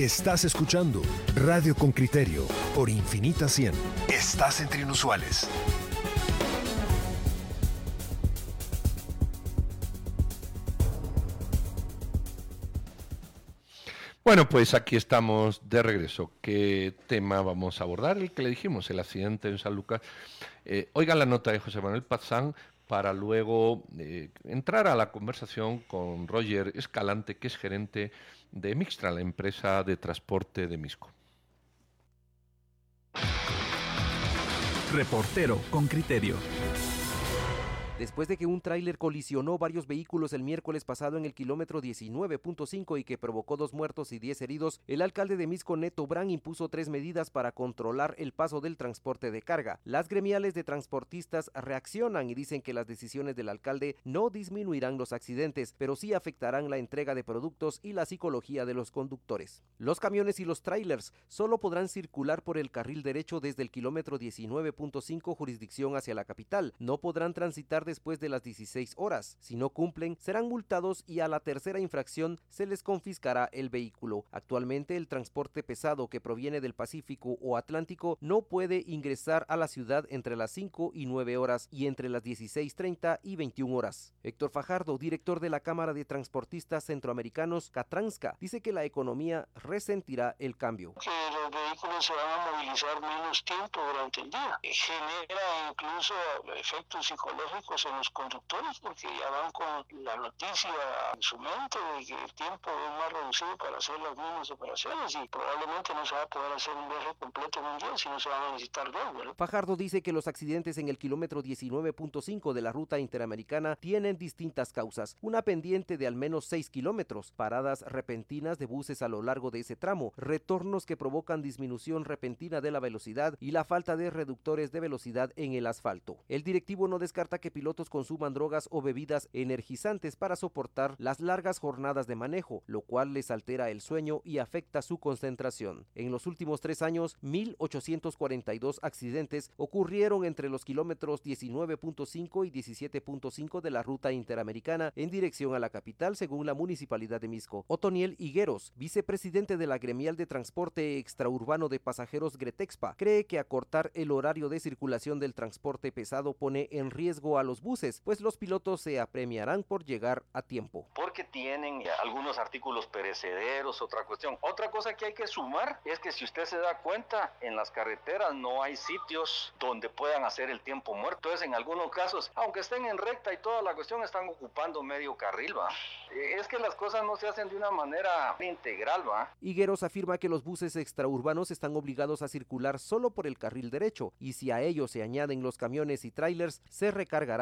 Estás escuchando Radio con Criterio por Infinita 100. Estás entre inusuales. Bueno, pues aquí estamos de regreso. ¿Qué tema vamos a abordar? El que le dijimos, el accidente en San Lucas. Eh, oigan la nota de José Manuel Pazán para luego eh, entrar a la conversación con Roger Escalante, que es gerente de Mixtra, la empresa de transporte de Misco. Reportero con criterio. Después de que un tráiler colisionó varios vehículos el miércoles pasado en el kilómetro 19.5 y que provocó dos muertos y 10 heridos, el alcalde de Misco Neto Brand impuso tres medidas para controlar el paso del transporte de carga. Las gremiales de transportistas reaccionan y dicen que las decisiones del alcalde no disminuirán los accidentes, pero sí afectarán la entrega de productos y la psicología de los conductores. Los camiones y los trailers solo podrán circular por el carril derecho desde el kilómetro 19.5 jurisdicción hacia la capital. No podrán transitar después de las 16 horas. Si no cumplen, serán multados y a la tercera infracción se les confiscará el vehículo. Actualmente el transporte pesado que proviene del Pacífico o Atlántico no puede ingresar a la ciudad entre las 5 y 9 horas y entre las 16.30 y 21 horas. Héctor Fajardo, director de la Cámara de Transportistas Centroamericanos, Catranska, dice que la economía resentirá el cambio. Los vehículos se van a movilizar menos tiempo durante el día. Genera incluso efectos psicológicos en los conductores porque ya van con la noticia en su mente de que el tiempo es más reducido para hacer las mismas operaciones y probablemente no se va a poder hacer un viaje completo en un día, sino se van a necesitar dos. Fajardo dice que los accidentes en el kilómetro 19.5 de la ruta interamericana tienen distintas causas. Una pendiente de al menos 6 kilómetros, paradas repentinas de buses a lo largo de ese tramo, retornos que provocan disminución repentina de la velocidad y la falta de reductores de velocidad en el asfalto. El directivo no descarta que pilotos consuman drogas o bebidas energizantes para soportar las largas jornadas de manejo, lo cual les altera el sueño y afecta su concentración. En los últimos tres años, 1.842 accidentes ocurrieron entre los kilómetros 19.5 y 17.5 de la ruta interamericana en dirección a la capital, según la Municipalidad de Misco. Otoniel Higueros, vicepresidente de la Gremial de Transporte Extraurbano de Pasajeros Gretexpa, cree que acortar el horario de circulación del transporte pesado pone en riesgo a los buses, pues los pilotos se apremiarán por llegar a tiempo. Porque tienen algunos artículos perecederos, otra cuestión. Otra cosa que hay que sumar es que si usted se da cuenta, en las carreteras no hay sitios donde puedan hacer el tiempo muerto. Entonces, en algunos casos, aunque estén en recta y toda la cuestión, están ocupando medio carril, va. Eh, es que las cosas no se hacen de una manera integral, va. Higueros afirma que los buses extraurbanos están obligados a circular solo por el carril derecho y si a ellos se añaden los camiones y trailers, se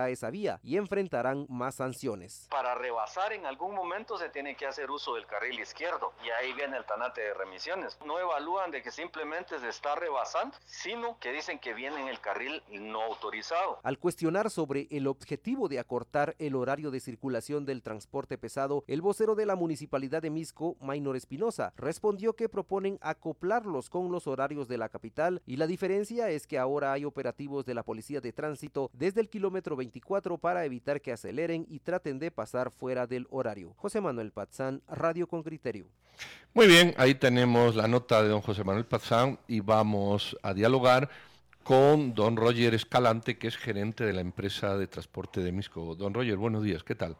esa vía y enfrentarán más sanciones. Para rebasar en algún momento se tiene que hacer uso del carril izquierdo y ahí viene el tanate de remisiones. No evalúan de que simplemente se está rebasando, sino que dicen que viene en el carril no autorizado. Al cuestionar sobre el objetivo de acortar el horario de circulación del transporte pesado, el vocero de la municipalidad de Misco, Maynor Espinosa, respondió que proponen acoplarlos con los horarios de la capital y la diferencia es que ahora hay operativos de la policía de tránsito desde el kilómetro 24 para evitar que aceleren y traten de pasar fuera del horario. José Manuel Pazán, Radio con Criterio. Muy bien, ahí tenemos la nota de don José Manuel Pazán y vamos a dialogar con don Roger Escalante, que es gerente de la empresa de transporte de Misco. Don Roger, buenos días, ¿qué tal?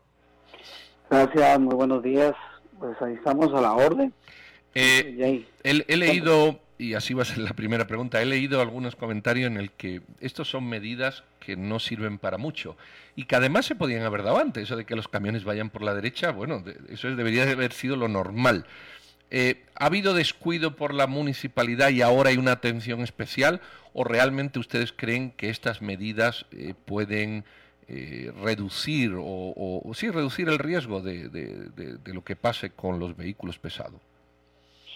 Gracias, muy buenos días. Pues ahí estamos a la orden. Eh, he, leído, y así va a ser la primera pregunta, he leído algunos comentarios en el que estos son medidas que no sirven para mucho y que además se podían haber dado antes, eso de que los camiones vayan por la derecha, bueno, eso debería de haber sido lo normal. Eh, ¿Ha habido descuido por la municipalidad y ahora hay una atención especial o realmente ustedes creen que estas medidas eh, pueden reducir o, sí reducir el riesgo de lo que pase con los vehículos pesados?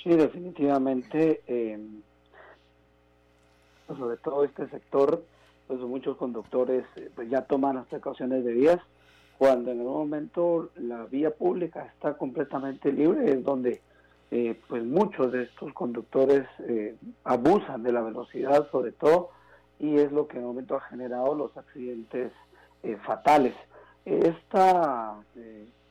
Sí, definitivamente, eh, pues sobre todo este sector, pues muchos conductores eh, pues ya toman las precauciones debidas. Cuando en algún momento la vía pública está completamente libre, es donde eh, pues muchos de estos conductores abusan de la velocidad sobre todo y es lo que en el momento ha generado los accidentes fatales. Esta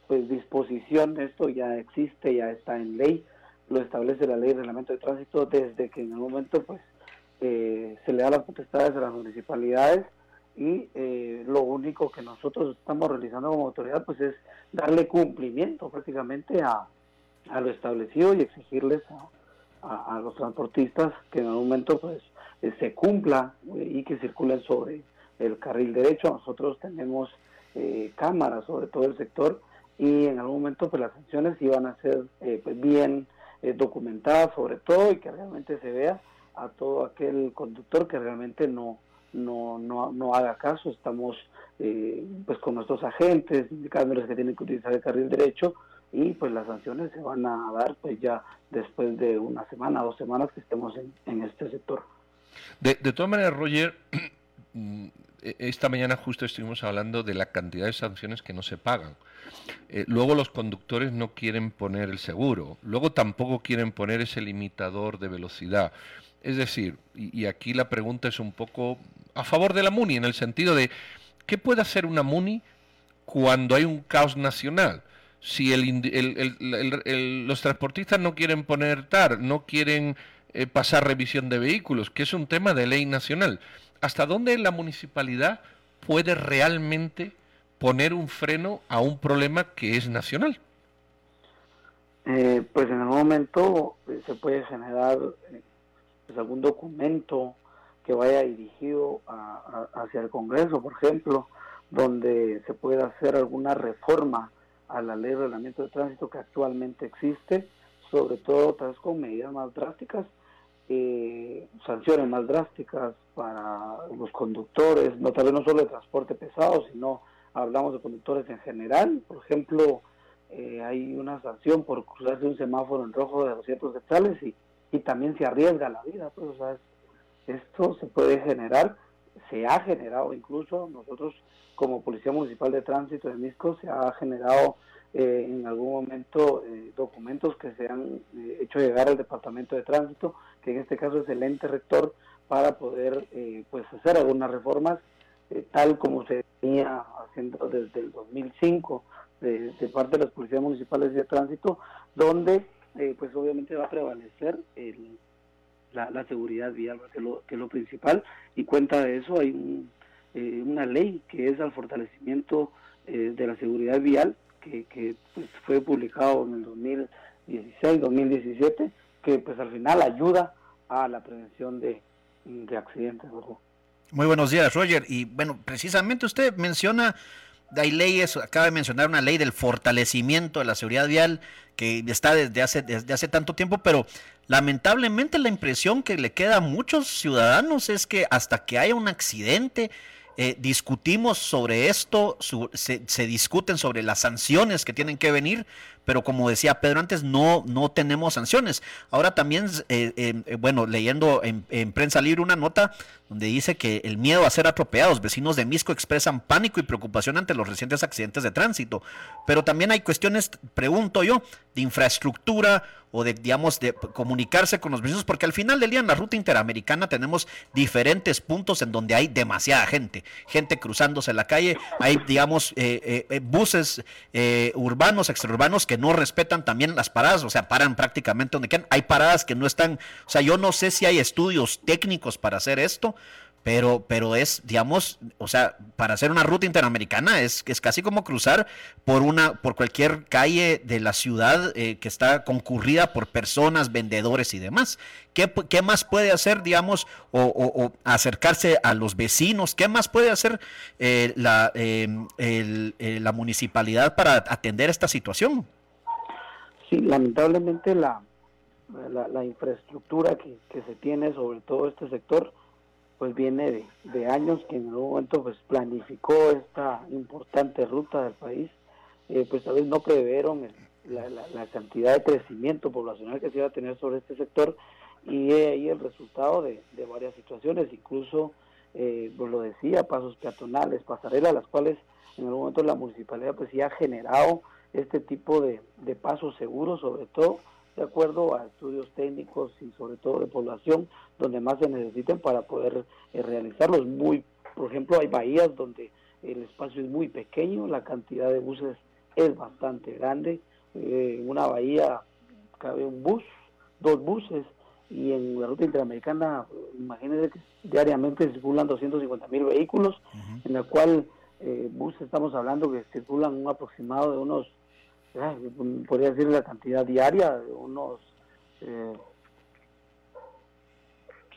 pues disposición, esto ya existe, ya está en ley, lo establece la ley de reglamento de tránsito desde que en el momento pues eh, se le da las potestades a las municipalidades y eh, lo único que nosotros estamos realizando como autoridad pues es darle cumplimiento prácticamente a, a lo establecido y exigirles a, a, los transportistas que en el momento pues eh, se cumpla y que circulen sobre el carril derecho. Nosotros tenemos cámaras sobre todo el sector y en algún momento pues las sanciones iban a ser pues, bien documentadas sobre todo y que realmente se vea a todo aquel conductor que realmente no, no, no, no haga caso. Estamos eh, pues con nuestros agentes indicándoles que tienen que utilizar el carril derecho y pues las sanciones se van a dar pues ya después de una semana, dos semanas que estemos en, este sector. De, de todas maneras, Roger, mm, esta mañana justo estuvimos hablando de la cantidad de sanciones que no se pagan. Eh, luego los conductores no quieren poner el seguro, luego tampoco quieren poner ese limitador de velocidad. Es decir, y, aquí la pregunta es un poco a favor de la MUNI, en el sentido de, ¿qué puede hacer una MUNI cuando hay un caos nacional? Si los transportistas no quieren poner TAR, no quieren eh, pasar revisión de vehículos, que es un tema de ley nacional, ¿hasta dónde la municipalidad puede realmente poner un freno a un problema que es nacional? Eh, pues en el momento eh, se puede generar pues, algún documento que vaya dirigido hacia el Congreso, por ejemplo, donde se pueda hacer alguna reforma a la ley de reglamento de tránsito que actualmente existe, sobre todo tal vez con medidas más drásticas, eh, sanciones más drásticas para los conductores, no tal vez no solo de transporte pesado, sino hablamos de conductores en general, por ejemplo, eh, hay una sanción por cruzarse un semáforo en rojo de 200 quetzales y y también se arriesga la vida. Pues, o sea, esto se puede generar, se ha generado incluso nosotros como Policía Municipal de Tránsito de Misco, se ha generado eh, en algún momento eh, documentos que se han eh, hecho llegar al Departamento de Tránsito, que en este caso es el ente rector, para poder pues hacer algunas reformas, tal como se venía haciendo desde el 2005 de, de parte de las policías municipales de tránsito, donde eh, pues obviamente va a prevalecer el, la, seguridad vial, que es, lo, que lo principal, y cuenta de eso hay eh, una ley que es al fortalecimiento eh, de la seguridad vial, que, que pues, fue publicado en el 2016, 2017, que pues al final ayuda a la prevención de, de accidentes. Muy buenos días, Roger. Y bueno, precisamente usted menciona hay leyes, acaba de mencionar una ley del fortalecimiento de la seguridad vial que está desde hace, desde hace tanto tiempo, pero lamentablemente la impresión que le queda a muchos ciudadanos es que hasta que haya un accidente, eh, discutimos sobre esto, se, se, discuten sobre las sanciones que tienen que venir, pero como decía Pedro antes, no, no tenemos sanciones. Ahora también, eh, eh, bueno, leyendo en, prensa libre una nota donde dice que el miedo a ser atropellados, vecinos de Misco expresan pánico y preocupación ante los recientes accidentes de tránsito, pero también hay cuestiones, pregunto yo, de infraestructura o de, digamos, de comunicarse con los vecinos, porque al final del día en la ruta interamericana tenemos diferentes puntos en donde hay demasiada gente, gente cruzándose la calle, hay, digamos, eh, buses urbanos, extraurbanos no respetan también las paradas, o sea, paran prácticamente donde quieran. Hay paradas que no están, o sea, yo no sé si hay estudios técnicos para hacer esto, pero, pero es, digamos, o sea, para hacer una ruta interamericana es, es casi como cruzar por una, por cualquier calle de la ciudad eh, que está concurrida por personas, vendedores y demás. ¿Qué, qué más puede hacer, digamos, o, acercarse a los vecinos? ¿Qué más puede hacer eh, la, em, eh, la municipalidad para atender esta situación? Sí, lamentablemente la, la, infraestructura que, se tiene sobre todo este sector pues viene de, años que en algún momento pues planificó esta importante ruta del país, eh, pues tal vez no preveieron la, cantidad de crecimiento poblacional que se iba a tener sobre este sector y ahí el resultado de, varias situaciones, incluso eh, pues lo decía, pasos peatonales, pasarelas, las cuales en algún momento la municipalidad pues ya ha generado este tipo de, pasos seguros, sobre todo de acuerdo a estudios técnicos y sobre todo de población, donde más se necesiten para poder eh, realizarlos. Muy, por ejemplo, hay bahías donde el espacio es muy pequeño, la cantidad de buses es bastante grande. Eh, una bahía cabe un bus, dos buses, y en la ruta interamericana, imagínense que diariamente circulan 250 mil vehículos, en la cual eh, bus estamos hablando que circulan un aproximado de unos, podría decir la cantidad diaria, de unos eh,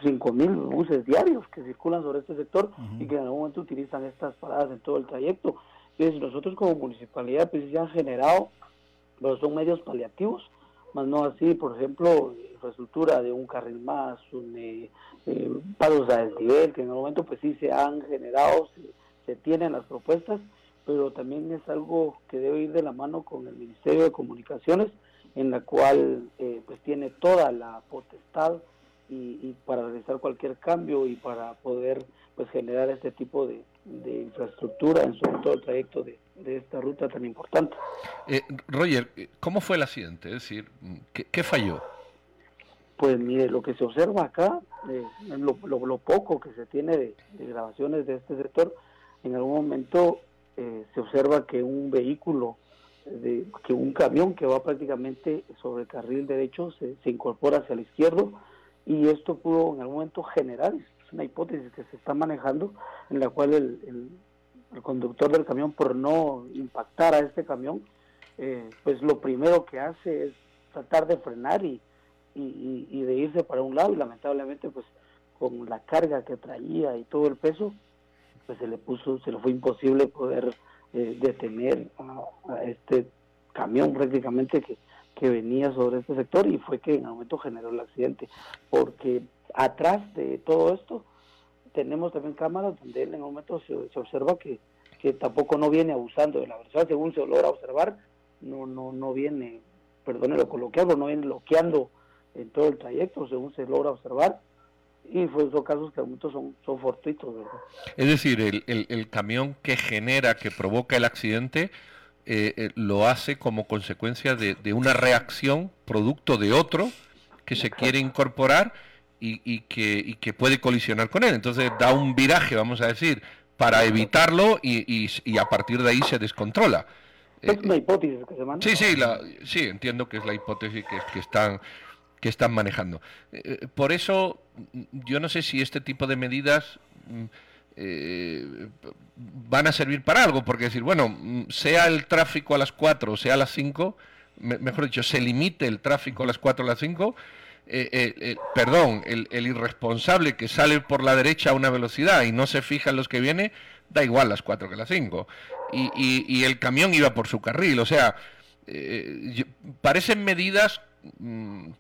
5 mil buses diarios que circulan sobre este sector y que en algún momento utilizan estas paradas en todo el trayecto. Entonces nosotros como municipalidad pues ya han generado, pero son medios paliativos, más no así, por ejemplo, infraestructura de un carril más, un, eh, eh pasos a desnivel, que en el momento pues sí se han generado, se, tienen las propuestas, pero también es algo que debe ir de la mano con el Ministerio de Comunicaciones, en la cual eh, pues tiene toda la potestad y, para realizar cualquier cambio y para poder pues generar este tipo de, infraestructura en sobre todo el trayecto de, esta ruta tan importante. Eh, Roger, ¿cómo fue el accidente? Es decir, ¿qué, falló? Pues mire, lo que se observa acá, eh, lo, poco que se tiene de, grabaciones de este sector, en algún momento eh, se observa que un vehículo, de, que un camión que va prácticamente sobre el carril derecho se, se incorpora hacia el izquierdo, y esto pudo en algún momento generar, es una hipótesis que se está manejando, en la cual el, conductor del camión, por no impactar a este camión, eh, pues lo primero que hace es tratar de frenar y, y, de irse para un lado y lamentablemente pues con la carga que traía y todo el peso, pues se le puso, se le fue imposible poder eh, detener a, este camión prácticamente que que venía sobre este sector y fue que en el momento generó el accidente, porque atrás de todo esto tenemos también cámaras donde en el momento se, observa que, que, tampoco no viene abusando de la velocidad, según se logra observar, no no no viene, perdone lo coloquial, no viene bloqueando en todo el trayecto, según se logra observar, y fue esos casos que muchos son, son fortuitos. Es decir, el, el, el camión que genera, que provoca el accidente, eh, eh, lo hace como consecuencia de, una reacción producto de otro que se quiere incorporar y, que, que puede colisionar con él. Entonces da un viraje, vamos a decir, para evitarlo y, a partir de ahí se descontrola. Es una hipótesis que se maneja. Sí, sí, la, sí, entiendo que es la hipótesis que, que están que están manejando. Eh, por eso, yo no sé si este tipo de medidas mm, eh, van a servir para algo, porque decir, bueno, sea el tráfico a las 4 o sea a las 5, mejor dicho, se limite el tráfico a las 4 o las 5, eh, perdón, el, irresponsable que sale por la derecha a una velocidad y no se fija en los que viene, da igual las 4 que las 5. Y, y, el camión iba por su carril, o sea, parecen medidas mm,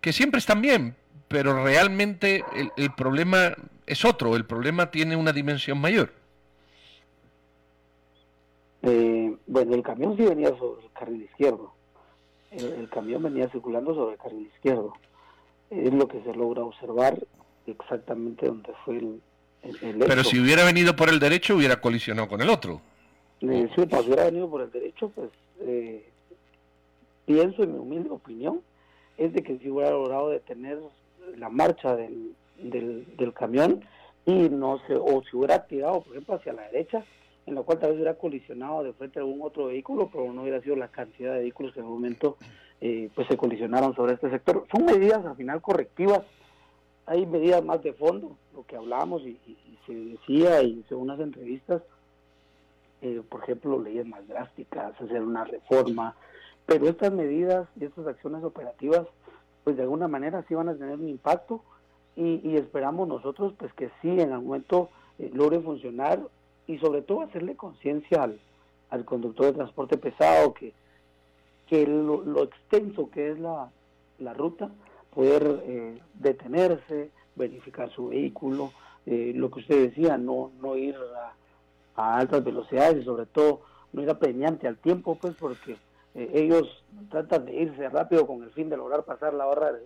que siempre están bien, pero realmente el, problema es otro, el problema tiene una dimensión mayor. Eh, bueno, el camión sí venía sobre el carril izquierdo. El, camión venía circulando sobre el carril izquierdo. Es lo que se logra observar exactamente donde fue el, el, Pero si hubiera venido por el derecho, hubiera colisionado con el otro. Eh, si hubiera venido por el derecho, pues eh, pienso en mi humilde opinión, es de que si hubiera logrado detener la marcha del, del, camión y no se, o si hubiera tirado, por ejemplo, hacia la derecha, en la cual tal vez hubiera colisionado de frente a algún otro vehículo, pero no hubiera sido la cantidad de vehículos que en el momento eh, pues se colisionaron sobre este sector. Son medidas al final correctivas, hay medidas más de fondo, lo que hablábamos y, se decía y según las entrevistas, eh, por ejemplo, leyes más drásticas, hacer una reforma, pero estas medidas y estas acciones operativas pues de alguna manera sí van a tener un impacto y, esperamos nosotros pues que sí en algún momento eh, logre funcionar y sobre todo hacerle conciencia al, al, conductor de transporte pesado que, que lo, extenso que es la, la ruta, poder eh, detenerse, verificar su vehículo, eh, lo que usted decía, no, no ir a, a altas velocidades y sobre todo no ir apremiante al tiempo, pues porque eh, ellos tratan de irse rápido con el fin de lograr pasar la barra de,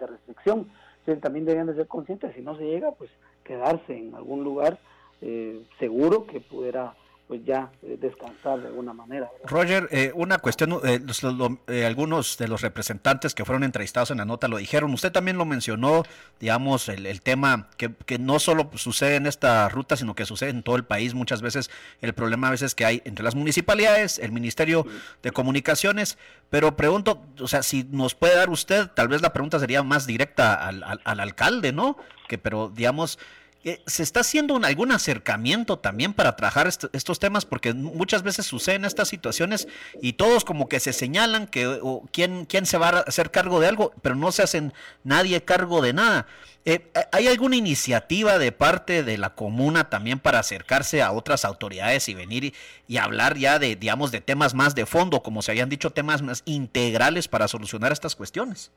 restricción. Entonces, también deberían de ser conscientes, si no se llega, pues quedarse en algún lugar eh, seguro que pudiera pues ya eh, descansar de alguna manera. Roger, eh, una cuestión, eh, algunos de los representantes que fueron entrevistados en la nota lo dijeron, usted también lo mencionó, digamos, el, tema que, que, no solo sucede en esta ruta, sino que sucede en todo el país, muchas veces el problema a veces que hay entre las municipalidades, el Ministerio de Comunicaciones, pero pregunto, o sea, si nos puede dar usted, tal vez la pregunta sería más directa al, al alcalde, ¿no? Que, pero digamos, eh, ¿Se está haciendo algún acercamiento también para trabajar estos temas? Porque muchas veces suceden estas situaciones y todos como que se señalan que o, ¿quién, quién se va a hacer cargo de algo, pero no se hacen nadie cargo de nada. Eh, ¿Hay alguna iniciativa de parte de la comuna también para acercarse a otras autoridades y venir y, hablar ya de, digamos, de temas más de fondo, como se habían dicho, temas más integrales para solucionar estas cuestiones?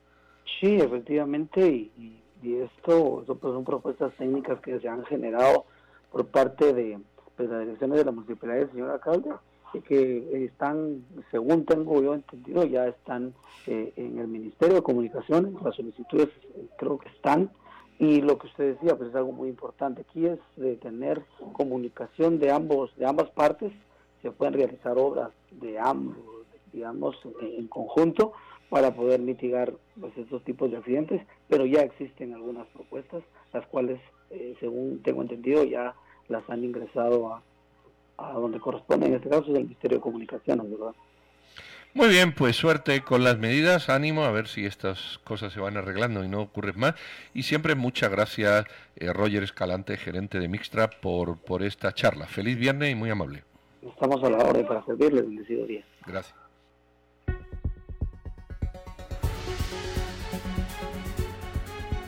Sí, efectivamente, y y esto, pues, son propuestas técnicas que se han generado por parte de pues, las direcciones de la municipalidad señor alcalde y que están, según tengo yo entendido, ya están eh, en el Ministerio de Comunicaciones, las solicitudes eh, creo que están, y lo que usted decía, pues es algo muy importante. Aquí, es de tener comunicación de ambos, de ambas partes, se pueden realizar obras de ambos, digamos, en conjunto, para poder mitigar pues, estos tipos de accidentes, pero ya existen algunas propuestas, las cuales, eh, según tengo entendido, ya las han ingresado a, a donde corresponde, en este caso es el Ministerio de Comunicaciones, ¿verdad? Muy bien, pues suerte con las medidas, ánimo a ver si estas cosas se van arreglando y no ocurren más. Y siempre muchas gracias, eh, Roger Escalante, gerente de Mixtra, por, por esta charla. Feliz viernes y muy amable. Estamos a la orden para servirles, bendecido día. Gracias.